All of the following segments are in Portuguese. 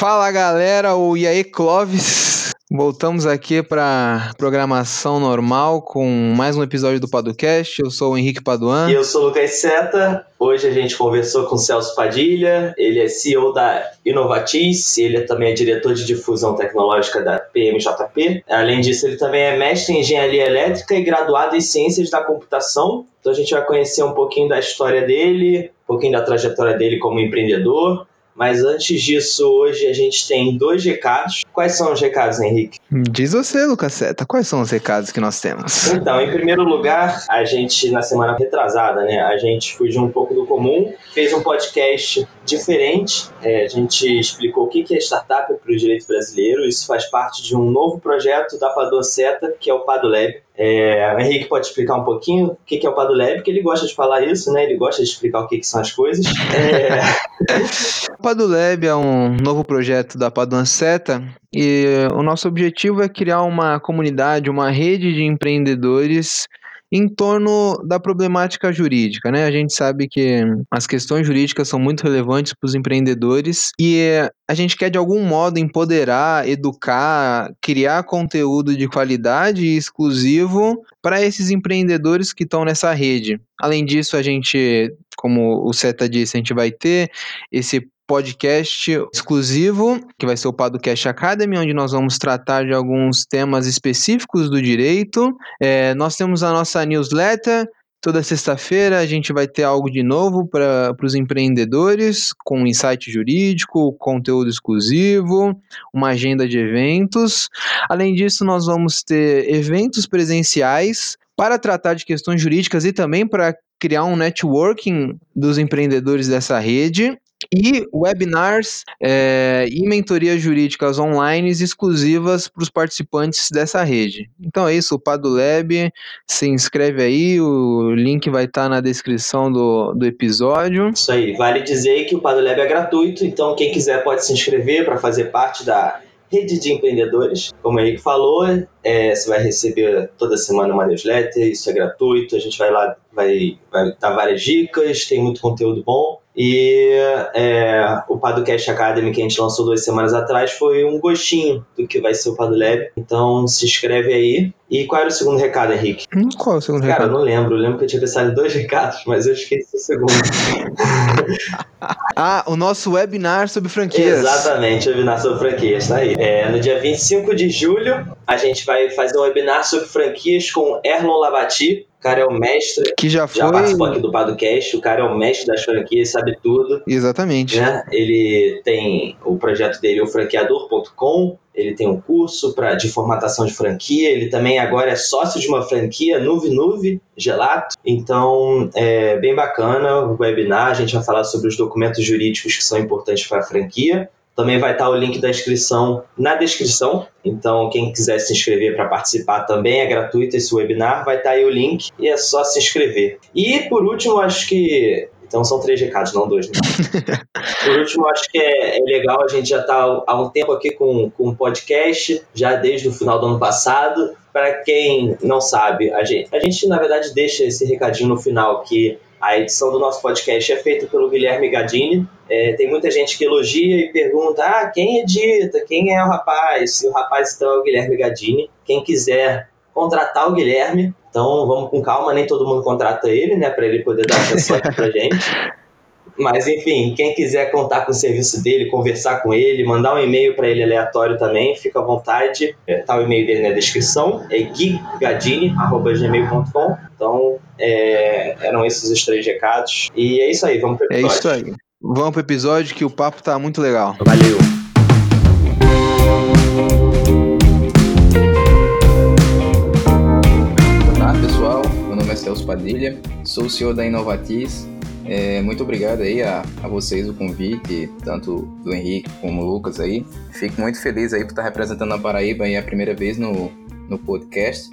Fala galera, o aí Clóvis. Voltamos aqui para programação normal com mais um episódio do Padocast. Eu sou o Henrique Paduan. E eu sou o Lucas Seta. Hoje a gente conversou com o Celso Padilha. Ele é CEO da Inovatis, ele também é diretor de difusão tecnológica da PMJP. Além disso, ele também é mestre em engenharia elétrica e graduado em ciências da computação. Então a gente vai conhecer um pouquinho da história dele, um pouquinho da trajetória dele como empreendedor mas antes disso, hoje a gente tem dois recados. Quais são os recados, Henrique? Diz você, Lucas Seta, quais são os recados que nós temos? Então, em primeiro lugar, a gente, na semana retrasada, né, a gente fugiu um pouco do comum, fez um podcast diferente. É, a gente explicou o que é startup para o direito brasileiro. Isso faz parte de um novo projeto da Padoceta, que é o PadoLab. É, o Henrique pode explicar um pouquinho o que é o PadoLab, porque ele gosta de falar isso, né? Ele gosta de explicar o que, são as coisas. É... o PadoLab é um novo projeto da Padonceta e o nosso objetivo é criar uma comunidade, uma rede de empreendedores em torno da problemática jurídica, né? A gente sabe que as questões jurídicas são muito relevantes para os empreendedores e a gente quer de algum modo empoderar, educar, criar conteúdo de qualidade e exclusivo para esses empreendedores que estão nessa rede. Além disso, a gente, como o Seta disse, a gente vai ter esse podcast exclusivo, que vai ser o Podcast Academy, onde nós vamos tratar de alguns temas específicos do direito. É, nós temos a nossa newsletter. Toda sexta-feira a gente vai ter algo de novo para os empreendedores, com insight jurídico, conteúdo exclusivo, uma agenda de eventos. Além disso, nós vamos ter eventos presenciais para tratar de questões jurídicas e também para criar um networking dos empreendedores dessa rede e webinars é, e mentorias jurídicas online exclusivas para os participantes dessa rede. Então é isso, o Padulab, se inscreve aí, o link vai estar tá na descrição do, do episódio. Isso aí, vale dizer que o Padulab é gratuito, então quem quiser pode se inscrever para fazer parte da rede de empreendedores. Como o falou, é, você vai receber toda semana uma newsletter, isso é gratuito, a gente vai lá, vai, vai dar várias dicas, tem muito conteúdo bom. E é, o Padocast Academy que a gente lançou duas semanas atrás foi um gostinho do que vai ser o Padolab. Então se inscreve aí. E qual era o segundo recado, Henrique? Hum, qual é o segundo Cara, recado? Cara, eu não lembro. Eu lembro que eu tinha pensado em dois recados, mas eu esqueci o segundo. ah, o nosso webinar sobre franquias. Exatamente, o webinar sobre franquias, tá aí. É, no dia 25 de julho, a gente vai fazer um webinar sobre franquias com Erlon Labati, o cara é o mestre. Que já foi. Já participou aqui do Padocast. O cara é o mestre das franquias, sabe tudo. Exatamente. Né? Ele tem o projeto dele, o franqueador.com. Ele tem um curso pra, de formatação de franquia. Ele também agora é sócio de uma franquia, Nuve Nuve Gelato. Então, é bem bacana o webinar. A gente vai falar sobre os documentos jurídicos que são importantes para a franquia. Também vai estar o link da inscrição na descrição. Então, quem quiser se inscrever para participar também é gratuito esse webinar. Vai estar aí o link e é só se inscrever. E por último, acho que então são três recados, não dois. Né? Por último, acho que é, é, legal, a gente já está há um tempo aqui com, com um podcast, já desde o final do ano passado. Para quem não sabe, a gente, a gente na verdade deixa esse recadinho no final que a edição do nosso podcast é feita pelo Guilherme Gadini. É, tem muita gente que elogia e pergunta: ah, quem edita? Quem é o rapaz? E o rapaz então é o Guilherme Gadini. Quem quiser contratar o Guilherme, então vamos com calma, nem todo mundo contrata ele, né, para ele poder dar atenção aqui pra gente. Mas enfim, quem quiser contar com o serviço dele, conversar com ele, mandar um e-mail para ele aleatório também, fica à vontade. É, tá o e-mail dele na descrição, é guigadini.gmail.com. Então, é, eram esses os três recados. E é isso aí, vamos pro episódio. É isso aí. Vamos pro episódio que o papo tá muito legal. Valeu! Olá pessoal, meu nome é Celso Padilha, sou o CEO da Inovatis é, muito obrigado aí a, a vocês o convite, tanto do Henrique como do Lucas aí. Fico muito feliz aí por estar representando a Paraíba aí a primeira vez no, no podcast.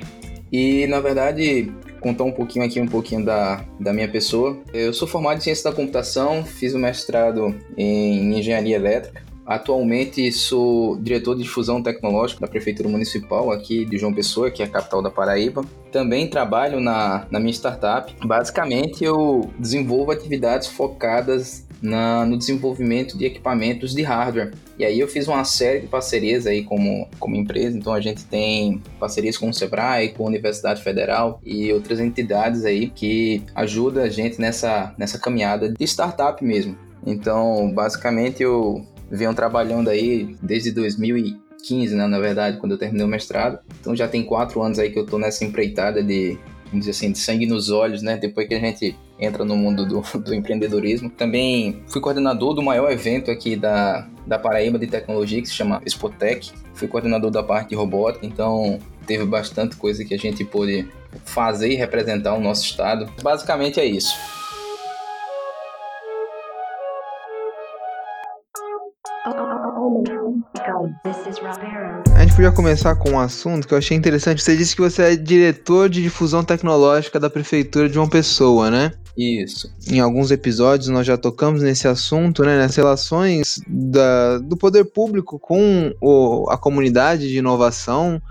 E, na verdade, contar um pouquinho aqui, um pouquinho da, da minha pessoa. Eu sou formado em Ciência da Computação, fiz o mestrado em Engenharia Elétrica. Atualmente sou diretor de difusão tecnológica da Prefeitura Municipal aqui de João Pessoa, que é a capital da Paraíba. Também trabalho na, na minha startup. Basicamente, eu desenvolvo atividades focadas na, no desenvolvimento de equipamentos de hardware. E aí eu fiz uma série de parcerias aí como, como empresa, então a gente tem parcerias com o Sebrae, com a Universidade Federal e outras entidades aí que ajudam a gente nessa, nessa caminhada de startup mesmo. Então, basicamente eu venho trabalhando aí desde 2015, né, na verdade, quando eu terminei o mestrado. Então já tem quatro anos aí que eu tô nessa empreitada de vamos dizer assim, de sangue nos olhos, né? Depois que a gente entra no mundo do, do empreendedorismo. Também fui coordenador do maior evento aqui da, da Paraíba de tecnologia, que se chama Expotec. Fui coordenador da parte de robótica, então teve bastante coisa que a gente pôde fazer e representar o nosso estado. Basicamente é isso. A gente podia começar com um assunto que eu achei interessante. Você disse que você é diretor de difusão tecnológica da prefeitura de uma pessoa, né? Isso. Em alguns episódios nós já tocamos nesse assunto, né? Nas relações da, do poder público com o, a comunidade de inovação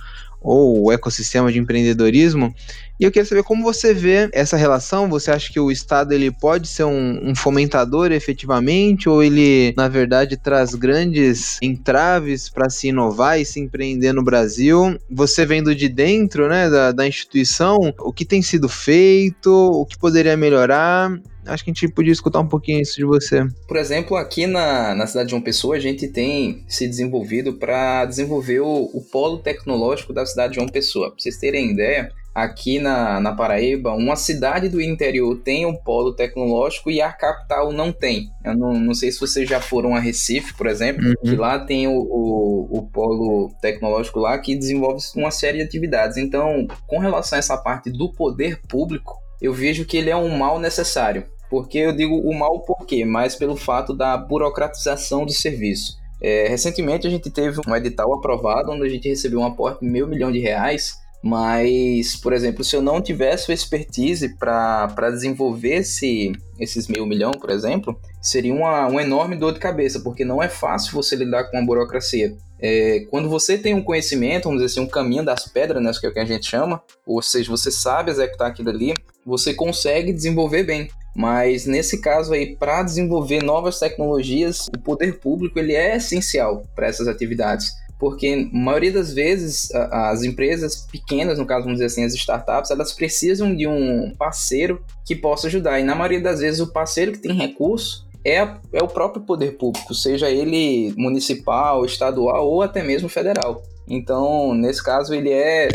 ou o ecossistema de empreendedorismo. E eu queria saber como você vê essa relação. Você acha que o Estado ele pode ser um, um fomentador efetivamente, ou ele, na verdade, traz grandes entraves para se inovar e se empreender no Brasil? Você vendo de dentro né, da, da instituição, o que tem sido feito, o que poderia melhorar? acho que a gente podia escutar um pouquinho isso de você. Por exemplo, aqui na, na cidade de João Pessoa, a gente tem se desenvolvido para desenvolver o, o, polo tecnológico da cidade de João Pessoa. Para vocês terem ideia, aqui na, na Paraíba, uma cidade do interior tem um polo tecnológico e a capital não tem. Eu não, não sei se vocês já foram a Recife, por exemplo, uhum. que lá tem o, o, o, polo tecnológico lá que desenvolve uma série de atividades. Então, com relação a essa parte do poder público, eu vejo que ele é um mal necessário. Porque eu digo o mal por quê? Mas pelo fato da burocratização do serviço. É, recentemente a gente teve um edital aprovado onde a gente recebeu um aporte de meio milhão de reais mas, por exemplo, se eu não tivesse o expertise para desenvolver esse, esses meio milhão, por exemplo, seria uma, uma enorme dor de cabeça, porque não é fácil você lidar com a burocracia. É, quando você tem um conhecimento, vamos dizer assim, um caminho das pedras, né, que é o que a gente chama, ou seja, você sabe executar aquilo ali, você consegue desenvolver bem. Mas nesse caso aí, para desenvolver novas tecnologias, o poder público ele é essencial para essas atividades porque a maioria das vezes as empresas pequenas, no caso vamos dizer assim, as startups, elas precisam de um parceiro que possa ajudar. E na maioria das vezes o parceiro que tem recurso é, é o próprio poder público, seja ele municipal, estadual ou até mesmo federal. Então, nesse caso, ele é,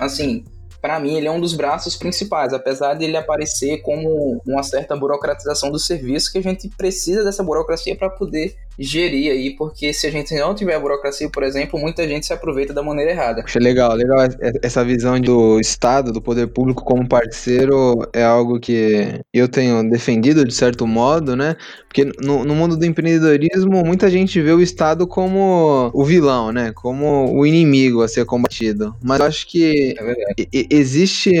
assim, para mim, ele é um dos braços principais, apesar de ele aparecer como uma certa burocratização do serviço, que a gente precisa dessa burocracia para poder gerir aí, porque se a gente não tiver a burocracia, por exemplo, muita gente se aproveita da maneira errada. Puxa, legal, legal. Essa visão do Estado, do poder público como parceiro é algo que eu tenho defendido de certo modo, né? Porque no, no mundo do empreendedorismo, muita gente vê o Estado como o vilão, né? Como o inimigo a ser combatido. Mas eu acho que é existe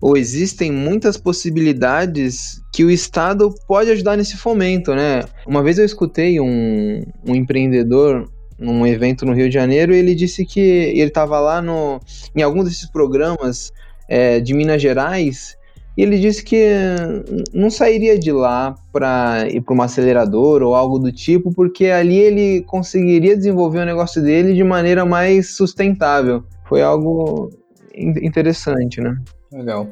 ou existem muitas possibilidades que o Estado pode ajudar nesse fomento, né? Uma vez eu escutei um, um empreendedor num evento no Rio de Janeiro e ele disse que ele estava lá no, em algum desses programas é, de Minas Gerais e ele disse que não sairia de lá para ir para uma aceleradora ou algo do tipo, porque ali ele conseguiria desenvolver o negócio dele de maneira mais sustentável. Foi algo interessante, né? Legal.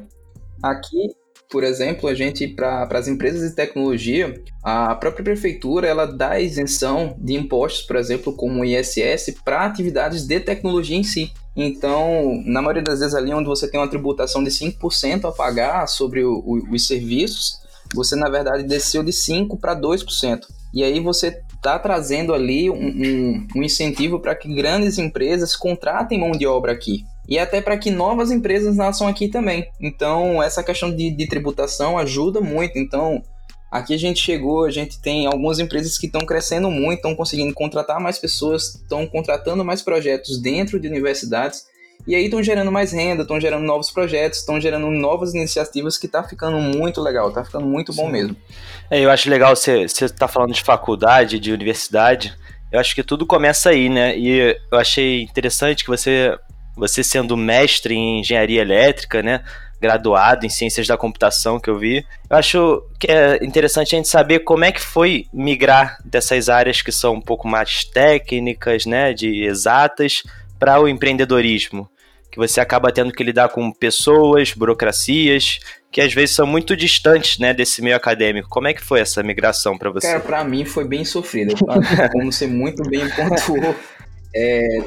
Aqui, por exemplo, a gente, para as empresas de tecnologia, a própria prefeitura ela dá isenção de impostos, por exemplo, como o ISS, para atividades de tecnologia em si. Então, na maioria das vezes, ali onde você tem uma tributação de 5% a pagar sobre o, o, os serviços, você, na verdade, desceu de 5% para 2%. E aí você está trazendo ali um, um, um incentivo para que grandes empresas contratem mão de obra aqui e até para que novas empresas nasçam aqui também. Então, essa questão de, de, tributação ajuda muito. Então, aqui a gente chegou, a gente tem algumas empresas que estão crescendo muito, estão conseguindo contratar mais pessoas, estão contratando mais projetos dentro de universidades. E aí estão gerando mais renda, estão gerando novos projetos, estão gerando novas iniciativas que está ficando muito legal, está ficando muito bom Sim. mesmo. É, eu acho legal você estar tá falando de faculdade, de universidade. Eu acho que tudo começa aí, né? E eu achei interessante que você você sendo mestre em engenharia elétrica, né? graduado em ciências da computação que eu vi. Eu acho que é interessante a gente saber como é que foi migrar dessas áreas que são um pouco mais técnicas, né, de exatas, para o empreendedorismo, que você acaba tendo que lidar com pessoas, burocracias, que às vezes são muito distantes, né, desse meio acadêmico. Como é que foi essa migração para você? Cara, para mim foi bem sofrida. Como você muito bem pontuou, é,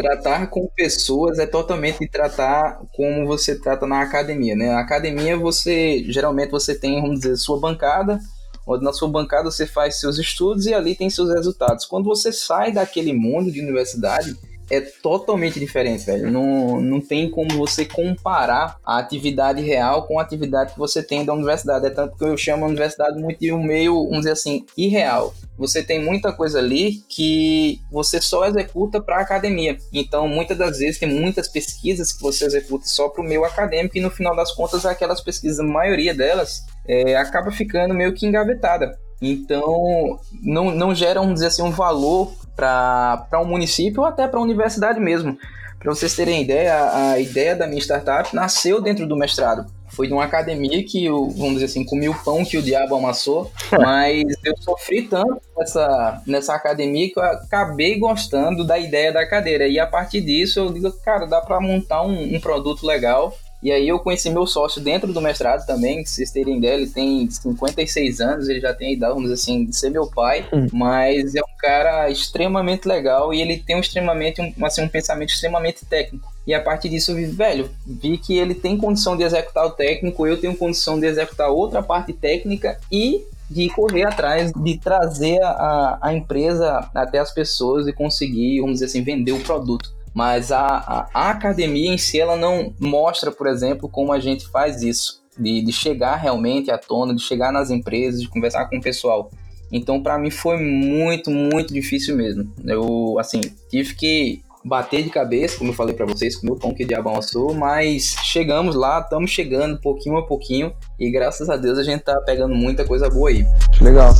tratar com pessoas é totalmente tratar como você trata na academia, né? Na academia você geralmente você tem, vamos dizer, sua bancada, onde na sua bancada você faz seus estudos e ali tem seus resultados. Quando você sai daquele mundo de universidade, é totalmente diferente, velho. Não, não tem como você comparar a atividade real com a atividade que você tem da universidade. É tanto que eu chamo a universidade muito de um meio, vamos dizer assim, irreal. Você tem muita coisa ali que você só executa para a academia. Então, muitas das vezes, tem muitas pesquisas que você executa só para o meio acadêmico e no final das contas, aquelas pesquisas, a maioria delas, é, acaba ficando meio que engavetada. Então, não, não gera, vamos dizer assim, um valor para um município ou até para a universidade mesmo. Para vocês terem ideia, a ideia da minha startup nasceu dentro do mestrado. Foi de uma academia que eu, vamos dizer assim, comi o pão que o diabo amassou, mas eu sofri tanto nessa, nessa academia que eu acabei gostando da ideia da cadeira. E a partir disso eu digo, cara, dá para montar um, um produto legal e aí eu conheci meu sócio dentro do mestrado também, que vocês terem ideia, ele tem 56 anos, ele já tem a idade, vamos dizer assim, de ser meu pai, hum. mas é um cara extremamente legal e ele tem um extremamente, um, assim, um pensamento extremamente técnico. E a partir disso eu vi, velho, vi que ele tem condição de executar o técnico, eu tenho condição de executar outra parte técnica e de correr atrás, de trazer a, a empresa até as pessoas e conseguir, vamos dizer assim, vender o produto mas a, a, a, academia em si ela não mostra, por exemplo, como a gente faz isso, de, de chegar realmente à tona, de chegar nas empresas, de conversar com o pessoal. Então, para mim foi muito, muito difícil mesmo. Eu, assim, tive que bater de cabeça, como eu falei para vocês, com o meu pão que diabo amassou, mas chegamos lá, estamos chegando pouquinho a pouquinho e graças a Deus a gente tá pegando muita coisa boa aí. Legal.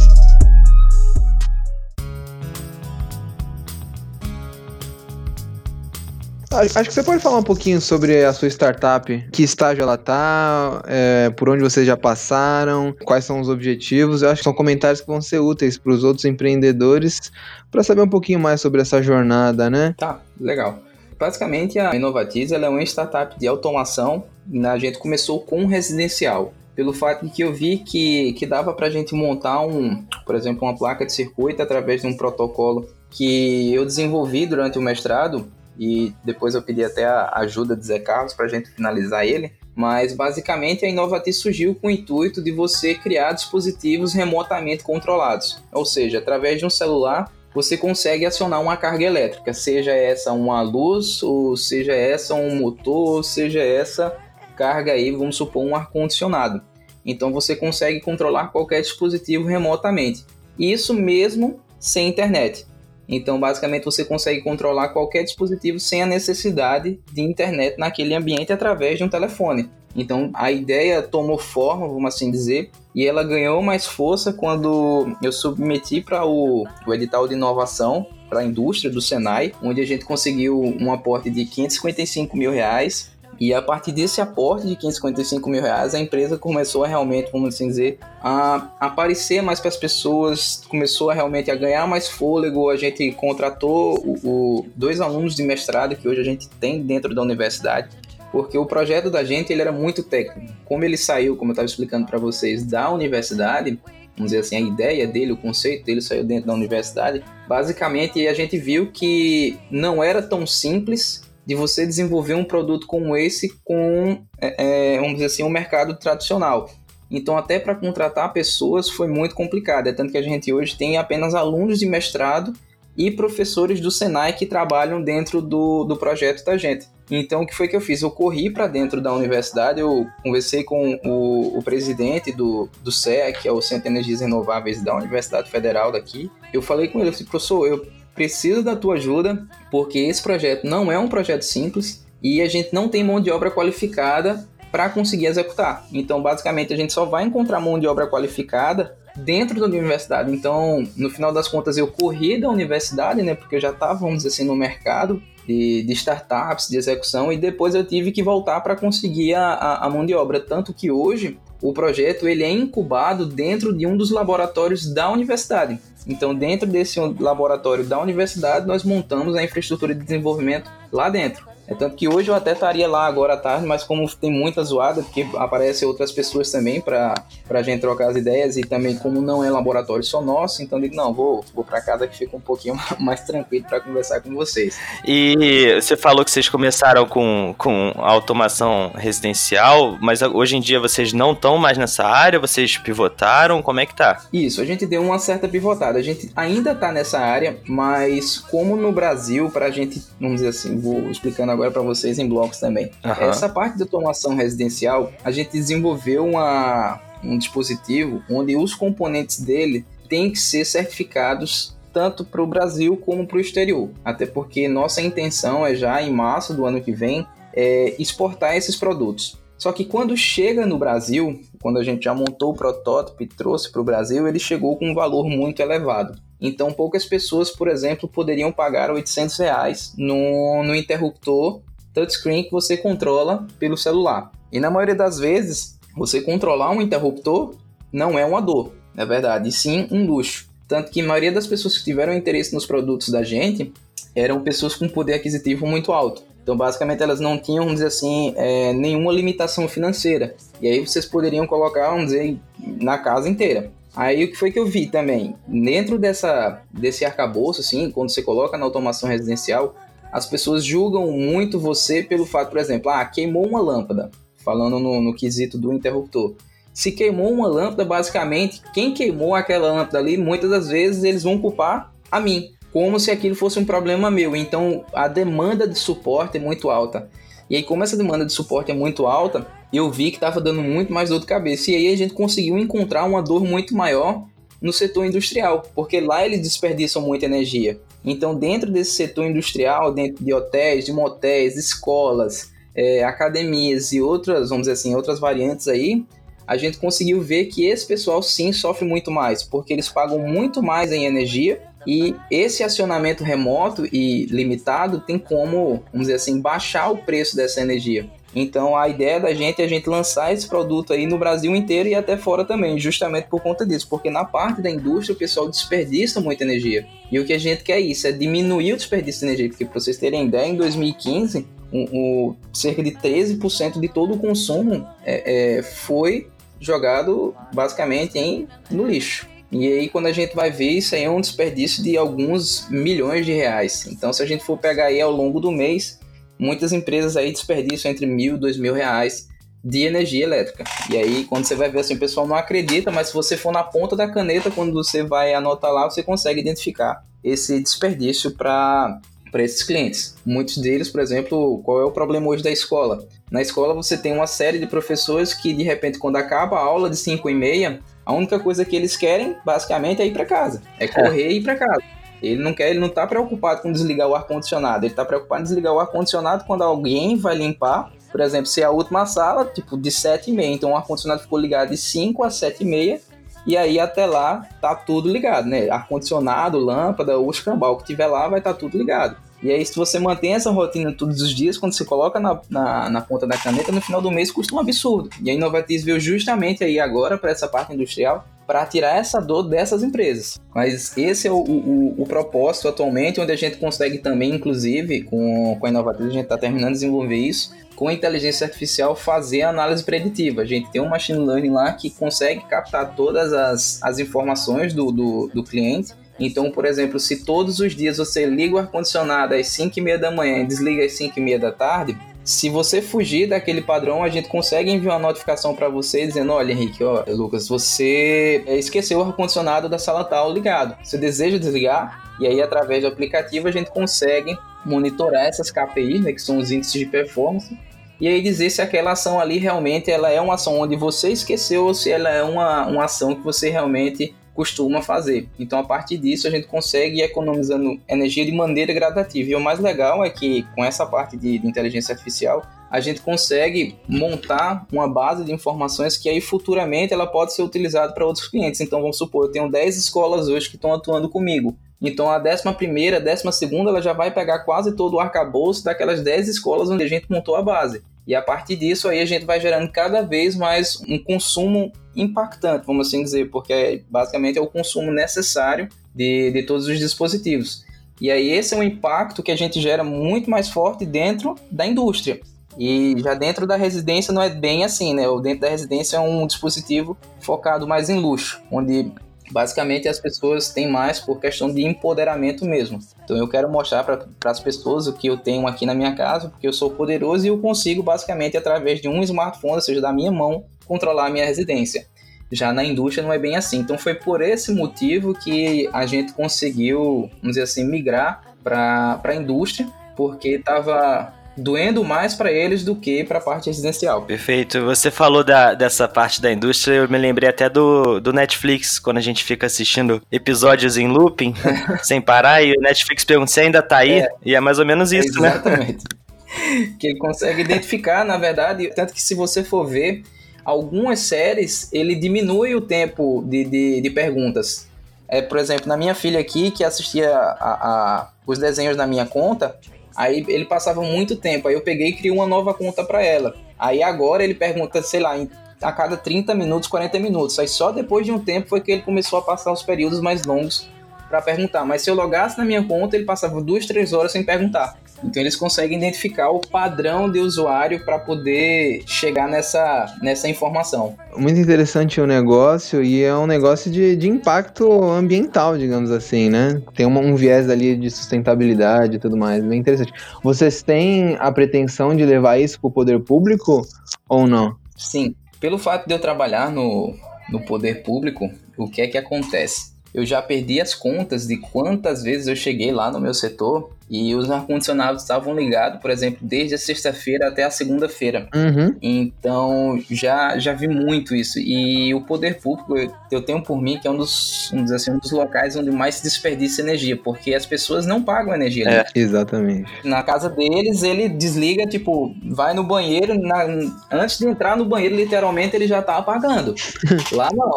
Acho que você pode falar um pouquinho sobre a sua startup, que estágio ela tá, é, por onde vocês já passaram, quais são os objetivos. Eu acho que são comentários que vão ser úteis para os outros empreendedores para saber um pouquinho mais sobre essa jornada, né? Tá, legal. Basicamente, a Inovatiz é uma startup de automação. A gente começou com residencial pelo fato de que eu vi que, que dava para a gente montar um, por exemplo, uma placa de circuito através de um protocolo que eu desenvolvi durante o mestrado e depois eu pedi até a ajuda de Zé Carlos para a gente finalizar ele. Mas basicamente a Inovatis surgiu com o intuito de você criar dispositivos remotamente controlados, ou seja, através de um celular você consegue acionar uma carga elétrica, seja essa uma luz, ou seja essa um motor, ou seja essa carga aí, vamos supor, um ar-condicionado. Então você consegue controlar qualquer dispositivo remotamente. Isso mesmo sem internet. Então, basicamente, você consegue controlar qualquer dispositivo sem a necessidade de internet naquele ambiente através de um telefone. Então, a ideia tomou forma, vamos assim dizer, e ela ganhou mais força quando eu submeti para o, o edital de inovação para a indústria do Senai, onde a gente conseguiu um aporte de 555 mil reais e a partir desse aporte de 555 mil reais, a empresa começou a realmente, vamos assim dizer, a aparecer mais para as pessoas, começou a realmente a ganhar mais fôlego. A gente contratou o, o, dois alunos de mestrado que hoje a gente tem dentro da universidade, porque o projeto da gente ele era muito técnico. Como ele saiu, como eu estava explicando para vocês, da universidade, vamos dizer assim, a ideia dele, o conceito dele saiu dentro da universidade. Basicamente, a gente viu que não era tão simples de você desenvolver um produto como esse com, é, é, vamos dizer assim, um mercado tradicional. Então, até para contratar pessoas foi muito complicado. É tanto que a gente hoje tem apenas alunos de mestrado e professores do Senai que trabalham dentro do, do projeto da gente. Então, o que foi que eu fiz? Eu corri para dentro da universidade, eu conversei com o, o presidente do, do CEA, que é o Centro de Energias Renováveis da Universidade Federal daqui. Eu falei com ele, eu disse, professor, eu preciso da tua ajuda, porque esse projeto não é um projeto simples e a gente não tem mão de obra qualificada para conseguir executar. Então, basicamente, a gente só vai encontrar mão de obra qualificada dentro da universidade. Então, no final das contas, eu corri da universidade, né? Porque eu já estava, vamos dizer assim, no mercado de, de, startups, de execução, e depois eu tive que voltar para conseguir a, a, a mão de obra. Tanto que hoje o projeto ele é incubado dentro de um dos laboratórios da universidade. Então, dentro desse laboratório da universidade, nós montamos a infraestrutura de desenvolvimento lá dentro. É tanto que hoje eu até estaria lá agora à tarde, mas como tem muita zoada, porque aparecem outras pessoas também para a gente trocar as ideias e também como não é laboratório só nosso, então digo, não, vou, vou para casa que fica um pouquinho mais tranquilo para conversar com vocês. E você falou que vocês começaram com, com automação residencial, mas hoje em dia vocês não estão mais nessa área, vocês pivotaram, como é que tá? Isso, a gente deu uma certa pivotada, a gente ainda está nessa área, mas como no Brasil, para a gente, vamos dizer assim, vou explicando agora agora para vocês em blocos também. Uhum. Essa parte de automação residencial, a gente desenvolveu uma, um dispositivo onde os componentes dele têm que ser certificados tanto para o Brasil como para o exterior. Até porque nossa intenção é já em março do ano que vem é, exportar esses produtos. Só que quando chega no Brasil, quando a gente já montou o protótipo e trouxe para o Brasil, ele chegou com um valor muito elevado. Então, poucas pessoas, por exemplo, poderiam pagar 800 reais no, no interruptor touchscreen que você controla pelo celular. E na maioria das vezes, você controlar um interruptor não é uma dor, na verdade, e sim um luxo. Tanto que a maioria das pessoas que tiveram interesse nos produtos da gente eram pessoas com poder aquisitivo muito alto. Então, basicamente, elas não tinham, vamos dizer assim, é, nenhuma limitação financeira. E aí vocês poderiam colocar, vamos dizer, na casa inteira. Aí o que foi que eu vi também? Dentro dessa, desse arcabouço, assim, quando você coloca na automação residencial, as pessoas julgam muito você pelo fato, por exemplo, ah, queimou uma lâmpada, falando no, no quesito do interruptor. Se queimou uma lâmpada, basicamente, quem queimou aquela lâmpada ali, muitas das vezes eles vão culpar a mim, como se aquilo fosse um problema meu. Então a demanda de suporte é muito alta. E aí, como essa demanda de suporte é muito alta, eu vi que estava dando muito mais dor de cabeça. E aí a gente conseguiu encontrar uma dor muito maior no setor industrial, porque lá eles desperdiçam muita energia. Então, dentro desse setor industrial, dentro de hotéis, de motéis, escolas, é, academias e outras, vamos dizer assim, outras variantes aí, a gente conseguiu ver que esse pessoal sim sofre muito mais, porque eles pagam muito mais em energia e esse acionamento remoto e limitado tem como, vamos dizer assim, baixar o preço dessa energia. Então a ideia da gente é a gente lançar esse produto aí no Brasil inteiro e até fora também, justamente por conta disso, porque na parte da indústria o pessoal desperdiça muita energia. E o que a gente quer é isso, é diminuir o desperdício de energia, porque para vocês terem ideia, em 2015, um, um, cerca de 13% de todo o consumo é, é, foi jogado basicamente em, no lixo. E aí, quando a gente vai ver, isso aí é um desperdício de alguns milhões de reais. Então, se a gente for pegar aí ao longo do mês, muitas empresas aí desperdiçam entre mil e dois mil reais de energia elétrica. E aí, quando você vai ver assim, o pessoal não acredita, mas se você for na ponta da caneta, quando você vai anotar lá, você consegue identificar esse desperdício para para esses clientes. Muitos deles, por exemplo, qual é o problema hoje da escola? Na escola você tem uma série de professores que de repente quando acaba a aula de 5 e meia, a única coisa que eles querem, basicamente, é ir para casa, é correr e ir para casa. Ele não quer, ele não está preocupado com desligar o ar condicionado, ele está preocupado em desligar o ar condicionado quando alguém vai limpar. Por exemplo, se é a última sala, tipo de 7 e meia, então o ar condicionado ficou ligado de 5 a 7 e meia, e aí até lá tá tudo ligado, né? Ar condicionado, lâmpada, o escambau que tiver lá vai estar tá tudo ligado. E aí, se você mantém essa rotina todos os dias, quando você coloca na, na, na ponta da caneta, no final do mês custa um absurdo. E a Inovatis veio justamente aí agora para essa parte industrial para tirar essa dor dessas empresas. Mas esse é o, o, o, propósito atualmente, onde a gente consegue também, inclusive, com, com a Inovatriz, a gente está terminando de desenvolver isso, com a inteligência artificial fazer análise preditiva. A gente tem um machine learning lá que consegue captar todas as, as informações do, do, do cliente. Então, por exemplo, se todos os dias você liga o ar-condicionado às 5 e meia da manhã e desliga às 5 e meia da tarde, se você fugir daquele padrão, a gente consegue enviar uma notificação para você dizendo: olha, Henrique, ó, Lucas, você esqueceu o ar-condicionado da sala tal ligado. Você deseja desligar? E aí, através do aplicativo, a gente consegue monitorar essas KPIs, né, que são os índices de performance, e aí dizer se aquela ação ali realmente ela é uma ação onde você esqueceu ou se ela é uma, uma ação que você realmente costuma fazer. Então, a partir disso, a gente consegue ir economizando energia de maneira gradativa. E o mais legal é que, com essa parte de, de inteligência artificial, a gente consegue montar uma base de informações que aí futuramente ela pode ser utilizada para outros clientes. Então vamos supor, eu tenho 10 escolas hoje que estão atuando comigo. Então a décima primeira, a décima segunda, ela já vai pegar quase todo o arcabouço daquelas 10 escolas onde a gente montou a base. E a partir disso aí a gente vai gerando cada vez mais um consumo impactante, vamos assim dizer, porque basicamente é o consumo necessário de, de todos os dispositivos. E aí esse é um impacto que a gente gera muito mais forte dentro da indústria. E já dentro da residência não é bem assim, né? O dentro da residência é um dispositivo focado mais em luxo, onde basicamente as pessoas têm mais por questão de empoderamento mesmo. Então eu quero mostrar para as pessoas o que eu tenho aqui na minha casa, porque eu sou poderoso e eu consigo basicamente através de um smartphone, ou seja, da minha mão, controlar a minha residência. Já na indústria não é bem assim. Então foi por esse motivo que a gente conseguiu, vamos dizer assim, migrar para a indústria, porque estava doendo mais para eles do que para a parte residencial. Perfeito. Você falou da, dessa parte da indústria, eu me lembrei até do, do Netflix, quando a gente fica assistindo episódios em looping, sem parar, e o Netflix pergunta se ainda tá aí, é. e é mais ou menos isso, Exatamente. né? Exatamente. que ele consegue identificar, na verdade, tanto que se você for ver, algumas séries, ele diminui o tempo de, de, de perguntas. É, por exemplo, na minha filha aqui, que assistia a, a, os desenhos na minha conta, Aí ele passava muito tempo. Aí eu peguei e criei uma nova conta para ela. Aí agora ele pergunta, sei lá, a cada 30 minutos, 40 minutos. Aí só depois de um tempo foi que ele começou a passar os períodos mais longos para perguntar. Mas se eu logasse na minha conta, ele passava duas, três horas sem perguntar. Então eles conseguem identificar o padrão de usuário para poder chegar nessa, nessa informação. Muito interessante o negócio e é um negócio de, de impacto ambiental, digamos assim, né? Tem uma, um viés ali de sustentabilidade e tudo mais, bem interessante. Vocês têm a pretensão de levar isso para o poder público ou não? Sim. Pelo fato de eu trabalhar no, no poder público, o que é que acontece? Eu já perdi as contas de quantas vezes eu cheguei lá no meu setor e os ar-condicionados estavam ligados, por exemplo, desde a sexta-feira até a segunda-feira. Uhum. Então, já, já vi muito isso. E o poder público, eu tenho por mim que é um dos, vamos assim, um dos locais onde mais se desperdiça energia, porque as pessoas não pagam energia. É, exatamente. Na casa deles, ele desliga, tipo, vai no banheiro, na, antes de entrar no banheiro, literalmente, ele já tá apagando. lá não.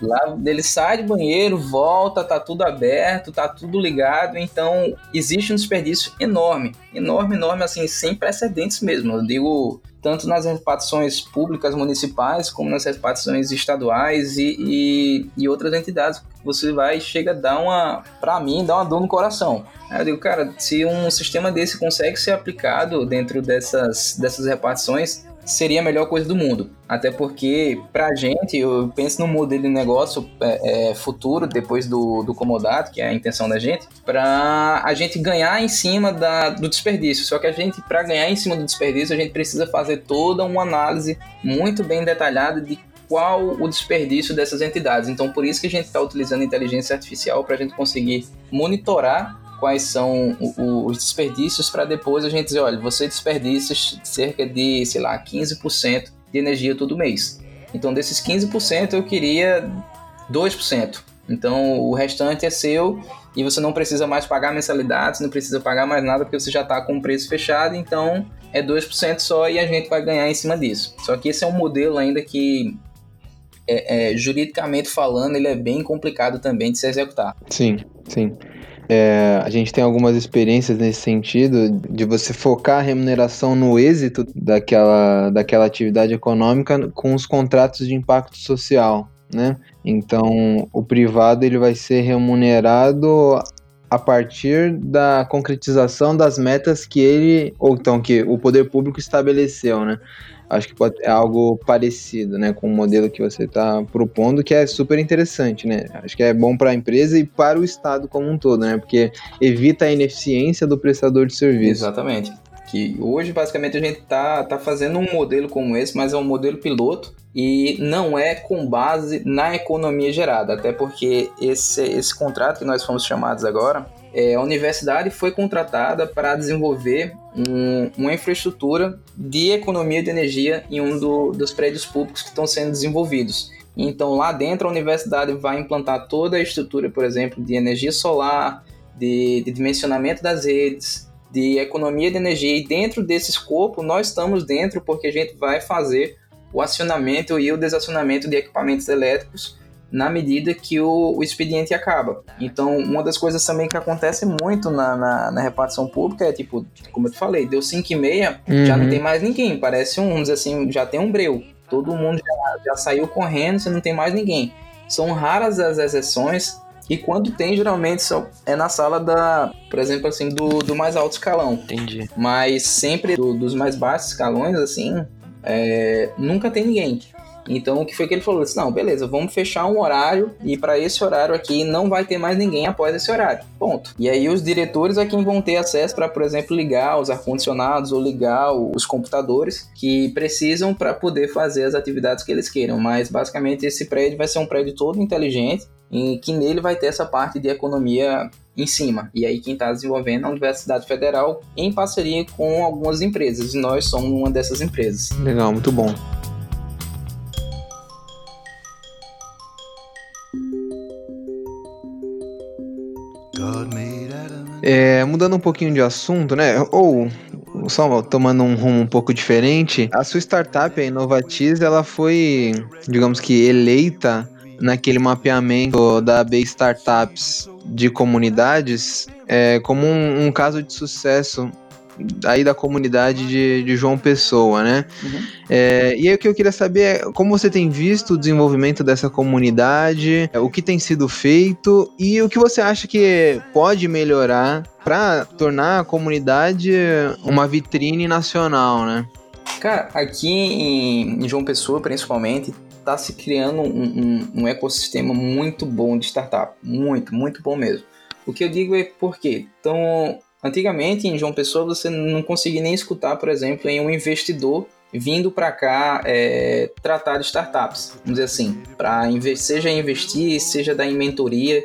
Lá ele sai do banheiro, volta, tá tudo aberto, tá tudo ligado, então existe um desperdício enorme, enorme, enorme, assim, sem precedentes mesmo. Eu digo tanto nas repartições públicas municipais como nas repartições estaduais e, e, e outras entidades. Você vai chega a dar uma, para mim, dá uma dor no coração. Eu digo, cara, se um sistema desse consegue ser aplicado dentro dessas, dessas repartições, seria a melhor coisa do mundo. Até porque, pra gente, eu penso no modelo de negócio é, é, futuro, depois do, do comodato, que é a intenção da gente, para a gente ganhar em cima da, do desperdício. Só que a gente, para ganhar em cima do desperdício, a gente precisa fazer toda uma análise muito bem detalhada de qual o desperdício dessas entidades. Então, por isso que a gente está utilizando inteligência artificial para a gente conseguir monitorar quais são os desperdícios para depois a gente dizer, olha, você desperdiça cerca de, sei lá, 15% de energia todo mês. Então, desses 15%, eu queria 2%. Então, o restante é seu e você não precisa mais pagar mensalidades, não precisa pagar mais nada porque você já está com o preço fechado, então é 2% só e a gente vai ganhar em cima disso. Só que esse é um modelo ainda que, é, é, juridicamente falando, ele é bem complicado também de se executar. Sim, sim. É, a gente tem algumas experiências nesse sentido de você focar a remuneração no êxito daquela, daquela atividade econômica com os contratos de impacto social, né? Então, o privado ele vai ser remunerado a partir da concretização das metas que ele ou então que o poder público estabeleceu, né? acho que pode, é algo parecido, né, com o modelo que você está propondo, que é super interessante, né? Acho que é bom para a empresa e para o Estado como um todo, né? Porque evita a ineficiência do prestador de serviço. Exatamente. Que hoje, basicamente, a gente tá, tá fazendo um modelo como esse, mas é um modelo piloto e não é com base na economia gerada, até porque esse, esse contrato que nós fomos chamados agora, é, a universidade foi contratada para desenvolver um, uma infraestrutura de economia de energia em um do, dos prédios públicos que estão sendo desenvolvidos. Então, lá dentro, a universidade vai implantar toda a estrutura, por exemplo, de energia solar, de, de dimensionamento das redes, de economia de energia e dentro desse escopo nós estamos dentro porque a gente vai fazer o acionamento e o desacionamento de equipamentos elétricos na medida que o, o expediente acaba. Então, uma das coisas também que acontece muito na, na, na repartição pública é tipo, como eu te falei, deu 5 e meia, uhum. já não uhum. tem mais ninguém, parece um, assim, já tem um breu. Todo mundo já, já saiu correndo, você não tem mais ninguém. São raras as exceções e quando tem, geralmente são, é na sala da, por exemplo, assim, do, do mais alto escalão. Entendi. Mas sempre do, dos mais baixos escalões, assim, é, nunca tem ninguém. Então, o que foi que ele falou? Ele disse, não, beleza, vamos fechar um horário e para esse horário aqui não vai ter mais ninguém após esse horário. Ponto. E aí os diretores é quem vão ter acesso para, por exemplo, ligar os ar-condicionados ou ligar os computadores que precisam para poder fazer as atividades que eles queiram. Mas basicamente esse prédio vai ser um prédio todo inteligente em que nele vai ter essa parte de economia em cima. E aí quem está desenvolvendo é a Universidade Federal em parceria com algumas empresas. E nós somos uma dessas empresas. Legal, muito bom. É, mudando um pouquinho de assunto, né? Ou só tomando um rumo um pouco diferente, a sua startup, a Inovatiz, ela foi, digamos que, eleita naquele mapeamento da B Startups de comunidades é, como um, um caso de sucesso aí da comunidade de, de João Pessoa, né? Uhum. É, e aí o que eu queria saber é como você tem visto o desenvolvimento dessa comunidade, o que tem sido feito e o que você acha que pode melhorar para tornar a comunidade uma vitrine nacional, né? Cara, aqui em João Pessoa, principalmente, está se criando um, um, um, ecossistema muito bom de startup. Muito, muito bom mesmo. O que eu digo é porque, então, Antigamente, em João Pessoa, você não conseguia nem escutar, por exemplo, em um investidor vindo para cá é, tratar de startups, vamos dizer assim, para seja investir, seja dar em mentoria.